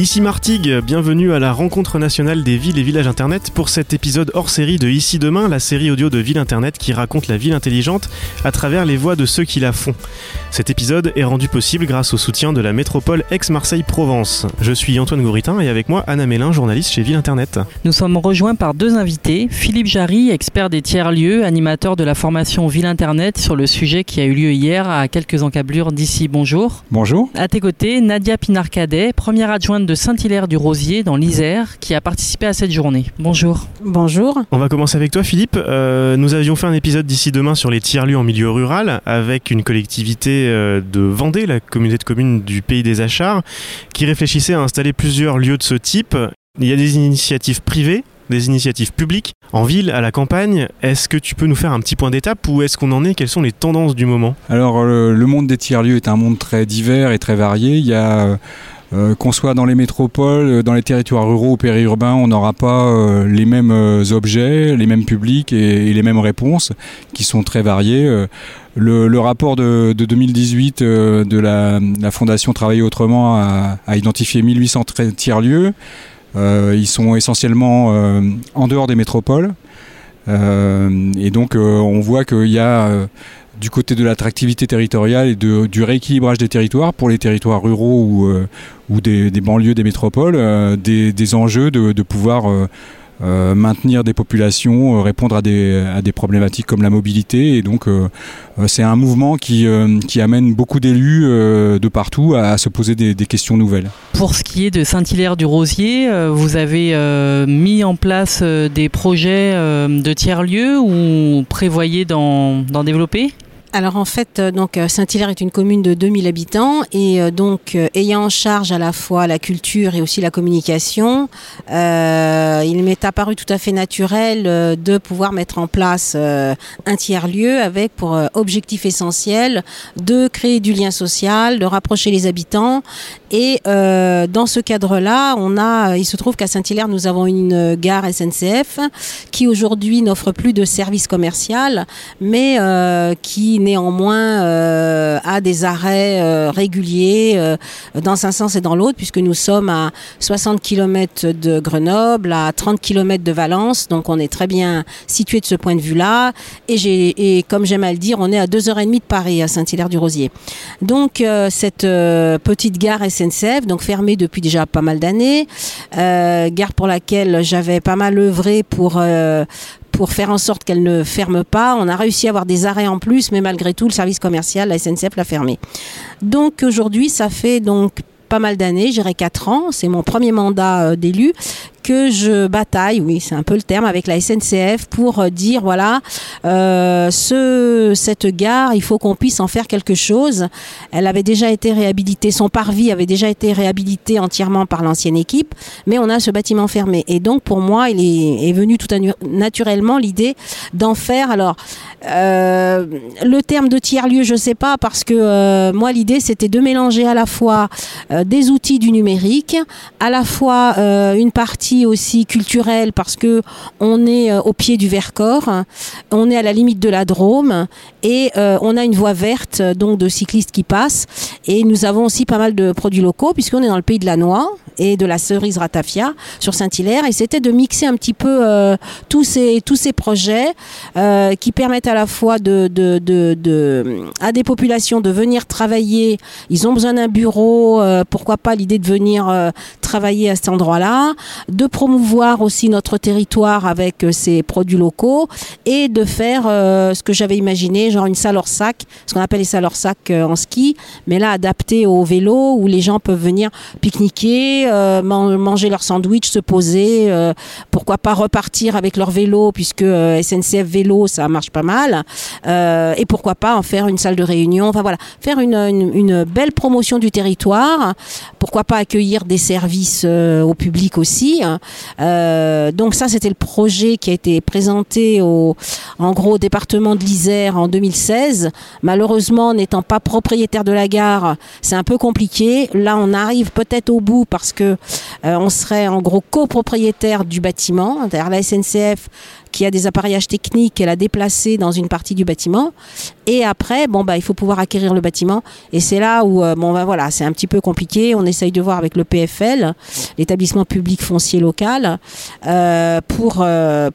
Ici Martigues, bienvenue à la rencontre nationale des villes et villages internet pour cet épisode hors série de Ici Demain, la série audio de Ville Internet qui raconte la ville intelligente à travers les voix de ceux qui la font. Cet épisode est rendu possible grâce au soutien de la métropole Aix-Marseille-Provence. Je suis Antoine Gouritin et avec moi Anna Mélin, journaliste chez Ville Internet. Nous sommes rejoints par deux invités, Philippe Jarry, expert des tiers-lieux, animateur de la formation Ville Internet sur le sujet qui a eu lieu hier à quelques encablures d'ici. Bonjour. Bonjour. À tes côtés, Nadia Pinarcadet, première adjointe de Saint-Hilaire-du-Rosier dans l'Isère, qui a participé à cette journée. Bonjour. Bonjour. On va commencer avec toi Philippe. Euh, nous avions fait un épisode d'ici demain sur les tiers-lieux en milieu rural avec une collectivité euh, de Vendée, la communauté de communes du pays des Achards, qui réfléchissait à installer plusieurs lieux de ce type. Il y a des initiatives privées, des initiatives publiques, en ville, à la campagne. Est-ce que tu peux nous faire un petit point d'étape? Où est-ce qu'on en est? Quelles sont les tendances du moment? Alors le, le monde des tiers-lieux est un monde très divers et très varié. Il y a euh, qu'on soit dans les métropoles, euh, dans les territoires ruraux ou périurbains, on n'aura pas euh, les mêmes objets, les mêmes publics et, les mêmes réponses qui sont très variées. Le, rapport de, de 2018 euh, de la, Fondation Travailler Autrement a, a identifié 1800 tiers-lieux. Ils sont essentiellement en dehors des métropoles. et donc on voit qu'il y a du côté de l'attractivité territoriale et du rééquilibrage des territoires pour les territoires ruraux ou, euh, des, banlieues des métropoles, euh, des, enjeux de, pouvoir euh, maintenir des populations, répondre à des, problématiques comme la mobilité. Et donc, c'est un mouvement qui, amène beaucoup d'élus de partout à, à, se poser des, des, questions nouvelles. Pour ce qui est de Saint-Hilaire-du-Rosier, vous avez mis en place des projets de tiers-lieux ou prévoyez d'en développer? Alors en fait, euh, donc Saint-Hilaire est une commune de 2000 habitants et euh, donc euh, ayant en charge à la fois la culture et aussi la communication, euh, il m'est apparu tout à fait naturel euh, de pouvoir mettre en place euh, un tiers-lieu avec pour objectif essentiel de créer du lien social, de rapprocher les habitants et dans ce cadre-là, on a, il se trouve qu'à Saint-Hilaire, nous avons une gare SNCF qui aujourd'hui n'offre plus de service commercial, mais qui néanmoins euh, a des arrêts euh, réguliers euh, dans un sens et dans l'autre, puisque nous sommes à 60 km de Grenoble, à 30 km de Valence, donc on est très bien situé de ce point de vue-là. Et, et, comme j'aime à le dire, on est à 2h30 de Paris, à Saint-Hilaire-du-Rosier. Donc cette petite gare SNCF, donc fermée depuis déjà pas mal d'années, gare pour laquelle j'avais pas mal œuvré pour pour faire en sorte qu'elle ne ferme pas. On a réussi à avoir des arrêts en plus, mais malgré tout, le service commercial, la SNCF l'a fermé. Donc aujourd'hui, ça fait donc pas mal d'années, j'irai 4 ans, c'est mon premier mandat d'élu, que je bataille, oui, c'est un peu le terme, avec la SNCF pour dire voilà, euh, ce, cette gare, il faut qu'on puisse en faire quelque chose. Elle avait déjà été réhabilitée, son parvis avait déjà été réhabilité entièrement par l'ancienne équipe, mais on a ce bâtiment fermé. Et donc pour moi, il est, est venu tout naturellement l'idée d'en faire. Alors, euh, le terme de tiers-lieu, je sais pas, parce que euh, moi, l'idée, c'était de mélanger à la fois euh, des outils du numérique, à la fois euh, une partie aussi culturelle, parce que on est euh, au pied du Vercors, on est à la limite de la Drôme, et on a une voie verte, donc de cyclistes qui passent, et nous avons aussi pas mal de produits locaux, puisqu'on est dans le pays de la noix et de la cerise ratafia sur Saint-Hilaire, et c'était de mixer un petit peu tous, ces, tous ces projets qui permettent à la fois de, à des populations de venir travailler. Ils ont besoin d'un bureau. Euh, pourquoi pas l'idée de venir euh, travailler à cet endroit-là, de promouvoir aussi notre territoire avec euh, ses produits locaux et de faire euh, ce que j'avais imaginé, genre une salle hors sac, ce qu'on appelle les salles hors sac en ski, mais là adapté au vélo où les gens peuvent venir pique-niquer, man manger leur sandwich, se poser, pourquoi pas repartir avec leur vélo puisque SNCF vélo ça marche pas mal. Euh, et pourquoi pas en faire une salle de réunion. Enfin voilà, faire une, une belle promotion du territoire. Pourquoi pas accueillir des services euh, au public aussi. Euh, donc ça, c'était le projet qui a été présenté au, en gros, au département de l'Isère en 2016. Malheureusement, n'étant pas propriétaire de la gare, c'est un peu compliqué. Là, on arrive peut-être au bout parce que euh, on serait en gros copropriétaire du bâtiment. D'ailleurs, la SNCF qui a des appareillages techniques qu'elle a déplacés dans une partie du bâtiment. Et après, bon, bah, il faut pouvoir acquérir le bâtiment. Et c'est là où, bon, bah, voilà, c'est un petit peu compliqué. On essaye de voir avec le PFL, l'établissement public foncier local, pour,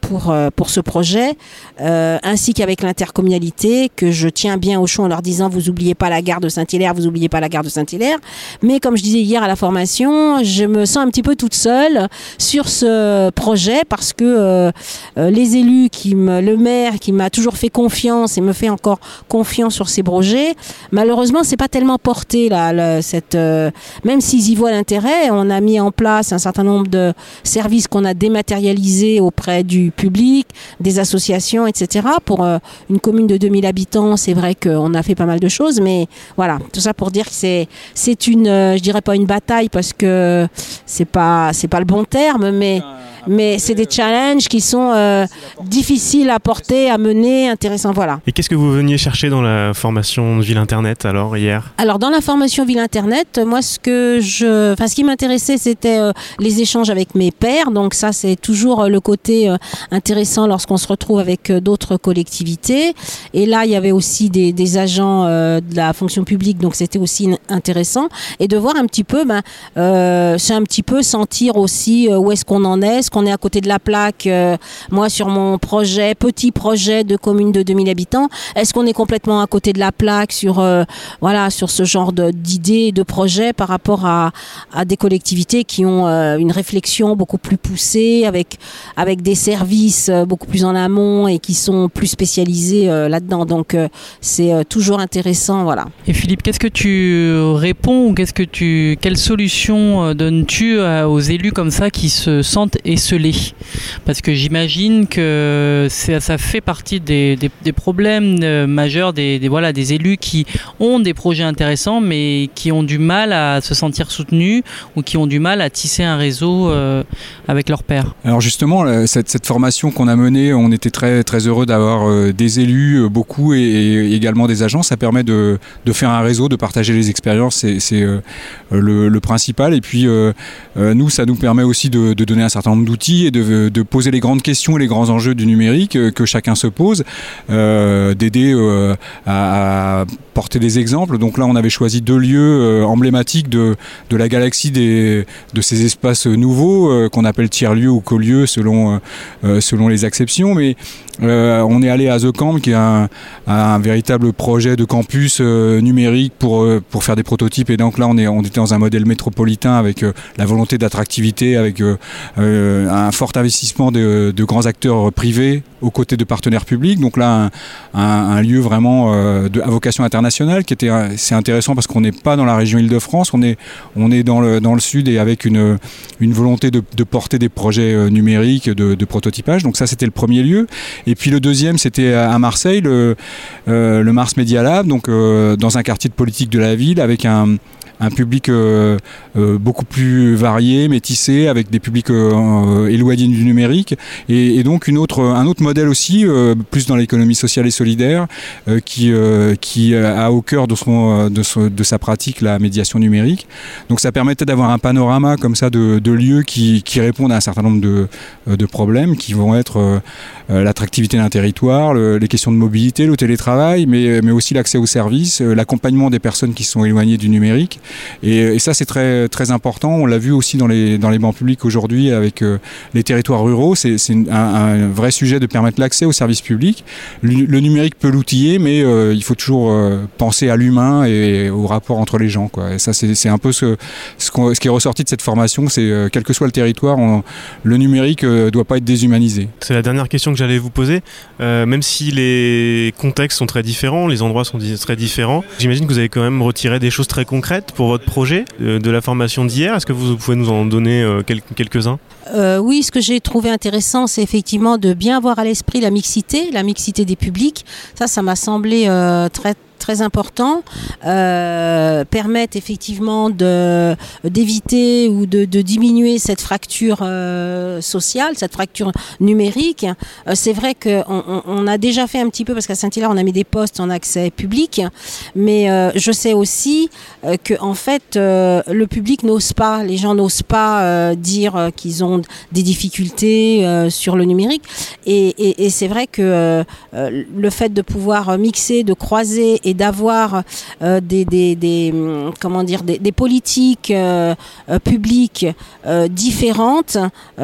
pour, pour ce projet, ainsi qu'avec l'intercommunalité, que je tiens bien au chaud en leur disant, vous oubliez pas la gare de Saint-Hilaire, vous oubliez pas la gare de Saint-Hilaire. Mais comme je disais hier à la formation, je me sens un petit peu toute seule sur ce projet parce que euh, euh, les élus, qui le maire qui m'a toujours fait confiance et me fait encore confiance sur ces projets, malheureusement, c'est pas tellement porté là. cette, euh, même s'ils y voient l'intérêt, on a mis en place un certain nombre de services qu'on a dématérialisés auprès du public, des associations, etc. Pour une commune de 2000 habitants, c'est vrai qu'on a fait pas mal de choses, mais voilà, tout ça pour dire que c'est c'est une, je dirais pas une bataille parce que c'est pas c'est pas le bon terme, mais mais c'est des challenges qui sont euh, difficiles à porter, à mener, intéressants. Voilà. Et qu'est-ce que vous veniez chercher dans la formation Ville Internet alors hier? Alors dans la formation Ville Internet, moi ce que je, enfin ce qui m'intéressait c'était euh, les échanges avec mes pairs. Donc ça c'est toujours euh, le côté intéressant lorsqu'on se retrouve avec d'autres collectivités. Et là il y avait aussi des, des agents de la fonction publique, donc c'était aussi intéressant et de voir un petit peu, ben, c'est un petit peu sentir aussi où est-ce qu'on en est qu'on est à côté de la plaque euh, Moi, sur mon projet, petit projet de commune de 2000 habitants, est-ce qu'on est complètement à côté de la plaque sur, euh, voilà, sur ce genre d'idées, de, de projets par rapport à, à des collectivités qui ont euh, une réflexion beaucoup plus poussée, avec, avec des services beaucoup plus en amont et qui sont plus spécialisés là-dedans. Donc, c'est toujours intéressant. Voilà. Et Philippe, qu'est-ce que tu réponds ou qu'est-ce que tu, quelle solution donnes-tu aux élus comme ça qui se sentent parce que j'imagine que ça fait partie des, problèmes euh, majeurs des, voilà, des élus qui ont des projets intéressants mais qui ont du mal à se sentir soutenus ou qui ont du mal à tisser un réseau euh, avec leurs pairs. Alors justement, cette, formation qu'on a menée, on était très, très heureux d'avoir euh, des élus, beaucoup, et, également des agents. Ça permet de, faire un réseau, de partager les expériences, c'est le, principal. Et puis, nous, ça nous permet aussi de, de donner un certain nombre d'outils et de, poser les grandes questions et les grands enjeux du numérique euh, que chacun se pose, euh, d'aider euh, à, porter des exemples. Donc là, on avait choisi deux lieux emblématiques de, de la galaxie des, de ces espaces nouveaux qu'on appelle tiers-lieux ou co-lieux selon, selon les acceptions. Mais on est allé à The Camp, qui est un, un véritable projet de campus numérique pour, pour faire des prototypes. Et donc là, on, est, on était dans un modèle métropolitain avec la volonté d'attractivité, avec un fort investissement de, grands acteurs privés aux côtés de partenaires publics. Donc là, un, lieu vraiment euh, de, à vocation internationale qui était c'est intéressant parce qu'on n'est pas dans la région Île-de-France, on est, on est dans, le, dans le sud et avec une, une volonté de, porter des projets euh, numériques de, prototypage. Donc ça, c'était le premier lieu. Et puis le deuxième, c'était à Marseille, le, le Mars Media Lab, donc dans un quartier de politique de la ville avec un un public euh, euh, beaucoup plus varié, métissé, avec des publics euh, éloignés du numérique, et, donc une autre, un autre modèle aussi, plus dans l'économie sociale et solidaire, qui, qui a au cœur de, de, sa pratique la médiation numérique. Donc ça permettait d'avoir un panorama comme ça de, lieux qui, répondent à un certain nombre de, de problèmes, qui vont être l'attractivité d'un territoire, les questions de mobilité, le télétravail, mais, mais aussi l'accès aux services, l'accompagnement des personnes qui sont éloignées du numérique, et, ça, c'est très, très important. On l'a vu aussi dans les, dans les bancs publics aujourd'hui avec euh, les territoires ruraux. C'est un, vrai sujet de permettre l'accès aux services publics. Le, numérique peut l'outiller, mais euh, il faut toujours euh, penser à l'humain et au rapport entre les gens. Et ça, c'est un peu ce, ce, ce, qui est ressorti de cette formation. C'est quel que soit le territoire, le numérique ne doit pas être déshumanisé. C'est la dernière question que j'allais vous poser. même si les contextes sont très différents, les endroits sont très différents, j'imagine que vous avez quand même retiré des choses très concrètes pour votre projet euh, de la formation d'hier. Est-ce que vous pouvez nous en donner euh, quelques-uns? Euh, Oui, ce que j'ai trouvé intéressant, c'est effectivement de bien avoir à l'esprit la mixité, la mixité des publics. Ça, ça m'a semblé très très important, euh, effectivement d'éviter ou de, diminuer cette fracture euh, sociale, cette fracture numérique. Euh, c'est vrai qu'on on, a déjà fait un petit peu parce qu'à Saint-Hilaire on a mis des postes en accès public, mais euh, je sais aussi euh, que en fait le public n'ose pas, les gens n'osent pas dire qu'ils ont des difficultés sur le numérique, et, c'est vrai que le fait de pouvoir mixer, de croiser et d'avoir euh, des, hum, comment dire, des, politiques euh, publiques euh, différentes,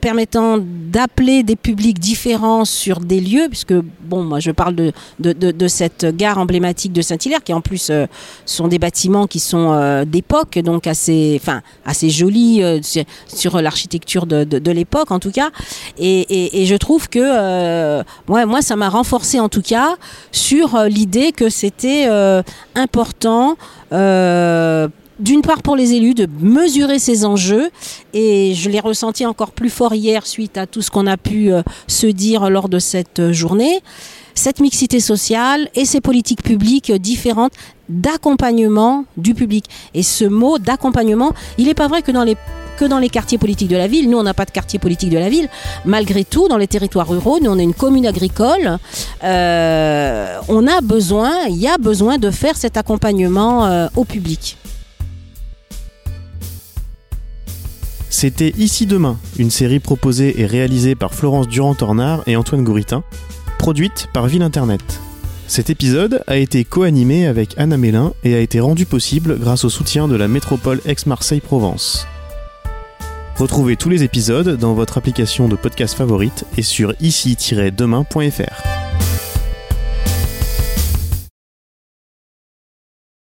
permettant d'appeler des publics différents sur des lieux, puisque, bon, moi je parle de, de cette gare emblématique de Saint-Hilaire, qui en plus sont des bâtiments qui sont d'époque, donc assez, enfin, assez jolis sur l'architecture de, de, l'époque en tout cas. Et, et, je trouve que, ouais, moi ça m'a renforcé en tout cas sur euh, l'idée que c'était euh, important euh, d'une part pour les élus de mesurer ces enjeux. Et je l'ai ressenti encore plus fort hier suite à tout ce qu'on a pu euh, se dire lors de cette journée. Cette mixité sociale et ces politiques publiques différentes d'accompagnement du public. Et ce mot d'accompagnement il n'est pas vrai que dans les que dans les quartiers politiques de la ville. Nous, on n'a pas de quartier politique de la ville. Malgré tout, dans les territoires ruraux, nous, on est une commune agricole. Euh, on a besoin, il y a besoin de faire cet accompagnement euh, au public. C'était Ici Demain, une série proposée et réalisée par Florence Durand-Tornard et Antoine Gouritin, produite par Ville Internet. Cet épisode a été co-animé avec Anna Mélin et a été rendu possible grâce au soutien de la métropole Aix-Marseille-Provence. Retrouvez tous les épisodes dans votre application de podcast favorite et sur ici-demain.fr.